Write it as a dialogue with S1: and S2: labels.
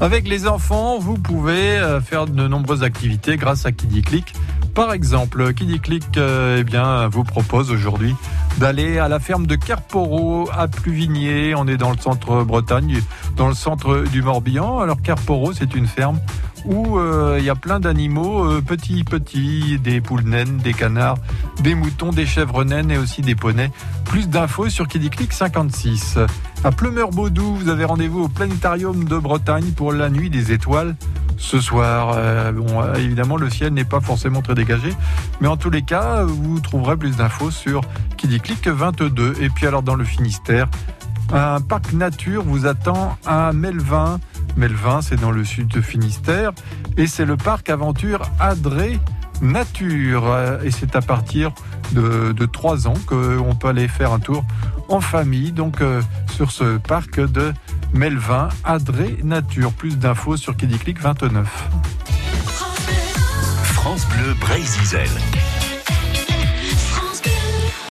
S1: Avec les enfants, vous pouvez euh, faire de nombreuses activités grâce à KidiClick. Par exemple, KidiClick eh bien, vous propose aujourd'hui d'aller à la ferme de Carporo à Pluvigné. On est dans le centre Bretagne, dans le centre du Morbihan. Alors Carporo, c'est une ferme où euh, il y a plein d'animaux euh, petits, petits, des poules naines, des canards, des moutons, des chèvres naines et aussi des poneys. Plus d'infos sur KidiClick 56. À Plumeur-Baudou, vous avez rendez-vous au Planétarium de Bretagne pour la nuit des étoiles ce soir. Euh, bon, évidemment, le ciel n'est pas forcément très dégagé, mais en tous les cas, vous trouverez plus d'infos sur KidiClick 22. Et puis alors dans le Finistère, un parc nature vous attend à Melvin. Melvin, c'est dans le sud de Finistère, et c'est le parc aventure Adré Nature. Et c'est à partir de, de 3 ans qu'on peut aller faire un tour en famille, donc euh, sur ce parc de Melvin, Adré Nature. Plus d'infos sur Click 29.
S2: France Bleu Brésil.